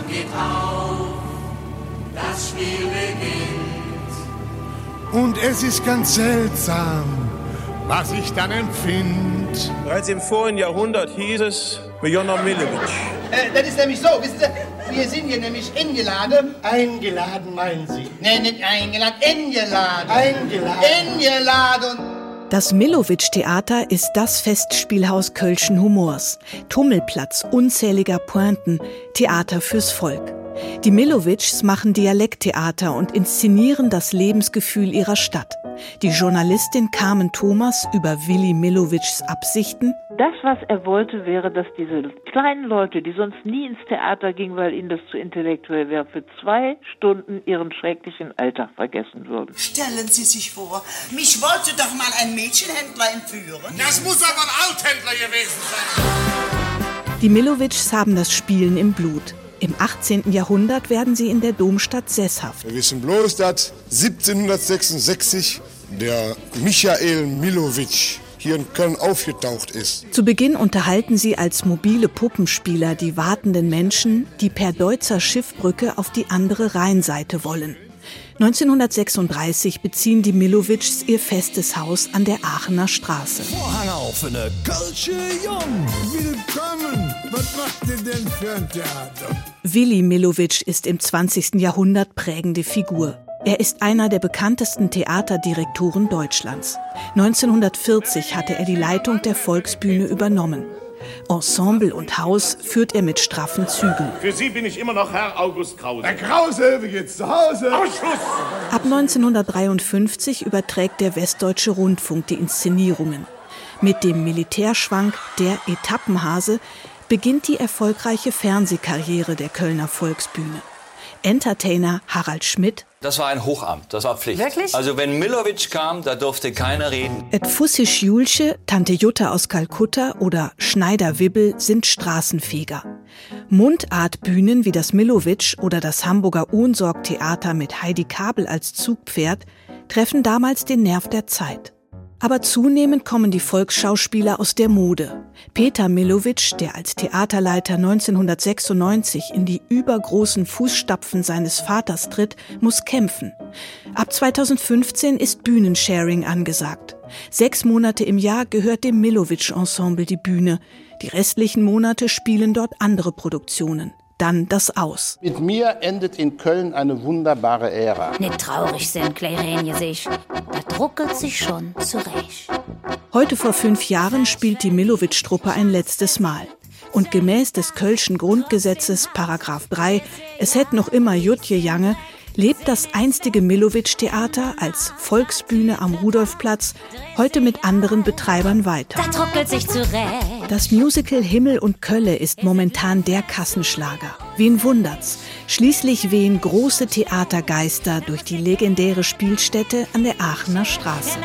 Vorhang geht auf, das Spiel beginnt. Und es ist ganz seltsam, was ich dann empfinde. Bereits im vorigen Jahrhundert hieß es Mijona Milovic. Äh, das ist nämlich so, wissen Sie, wir sind hier nämlich eingeladen. Eingeladen, meinen Sie? Nee, nicht eingeladen, eingeladen. Eingeladen. Eingeladen. Das Millowitsch-Theater ist das Festspielhaus Kölschen Humors, Tummelplatz unzähliger Pointen, Theater fürs Volk. Die Millowitschs machen Dialekttheater und inszenieren das Lebensgefühl ihrer Stadt. Die Journalistin Carmen Thomas über Willi Millowitschs Absichten. Das, was er wollte, wäre, dass diese kleinen Leute, die sonst nie ins Theater gingen, weil ihnen das zu intellektuell wäre, für zwei Stunden ihren schrecklichen Alltag vergessen würden. Stellen Sie sich vor, mich wollte doch mal ein Mädchenhändler entführen. Das muss aber ein Althändler gewesen sein. Die Millowitschs haben das Spielen im Blut. Im 18. Jahrhundert werden sie in der Domstadt sesshaft. Wir wissen bloß, dass 1766 der Michael Milowitsch hier in Köln aufgetaucht ist. Zu Beginn unterhalten sie als mobile Puppenspieler die wartenden Menschen, die per Deutzer Schiffbrücke auf die andere Rheinseite wollen. 1936 beziehen die Millowitschs ihr festes Haus an der Aachener Straße. Vorhang auf in der Kölsche Jung. Willkommen! Was macht ihr denn für ein Theater? Willi Millowitsch ist im 20. Jahrhundert prägende Figur. Er ist einer der bekanntesten Theaterdirektoren Deutschlands. 1940 hatte er die Leitung der Volksbühne übernommen. Ensemble und Haus führt er mit straffen Zügen. Für Sie bin ich immer noch Herr August Krause. Herr Krause, wie geht's zu Hause? Ausschluss! Ab 1953 überträgt der Westdeutsche Rundfunk die Inszenierungen. Mit dem Militärschwank Der Etappenhase beginnt die erfolgreiche Fernsehkarriere der Kölner Volksbühne. Entertainer Harald Schmidt Das war ein Hochamt, das war Pflicht. Wirklich? Also wenn Millowitsch kam, da durfte keiner reden. Et Fussisch Julche, Tante Jutta aus Kalkutta oder Schneider Wibbel sind Straßenfeger. Mundartbühnen wie das Millowitsch oder das Hamburger Ohnsorg-Theater mit Heidi Kabel als Zugpferd treffen damals den Nerv der Zeit. Aber zunehmend kommen die Volksschauspieler aus der Mode. Peter Millowitsch, der als Theaterleiter 1996 in die übergroßen Fußstapfen seines Vaters tritt, muss kämpfen. Ab 2015 ist Bühnensharing angesagt. Sechs Monate im Jahr gehört dem Millowitsch-Ensemble die Bühne. Die restlichen Monate spielen dort andere Produktionen. Dann das Aus. Mit mir endet in Köln eine wunderbare Ära. Nicht traurig sein, Kleine sich. Da druckelt sich schon zurecht. Heute vor fünf Jahren spielt die Millowitsch-Truppe ein letztes Mal. Und gemäß des Kölschen Grundgesetzes, Paragraph 3, es hätt noch immer Jutje Jange, lebt das einstige Millowitsch-Theater als Volksbühne am Rudolfplatz heute mit anderen Betreibern weiter. Das Musical Himmel und Kölle ist momentan der Kassenschlager. Wen wundert's? Schließlich wehen große Theatergeister durch die legendäre Spielstätte an der Aachener Straße.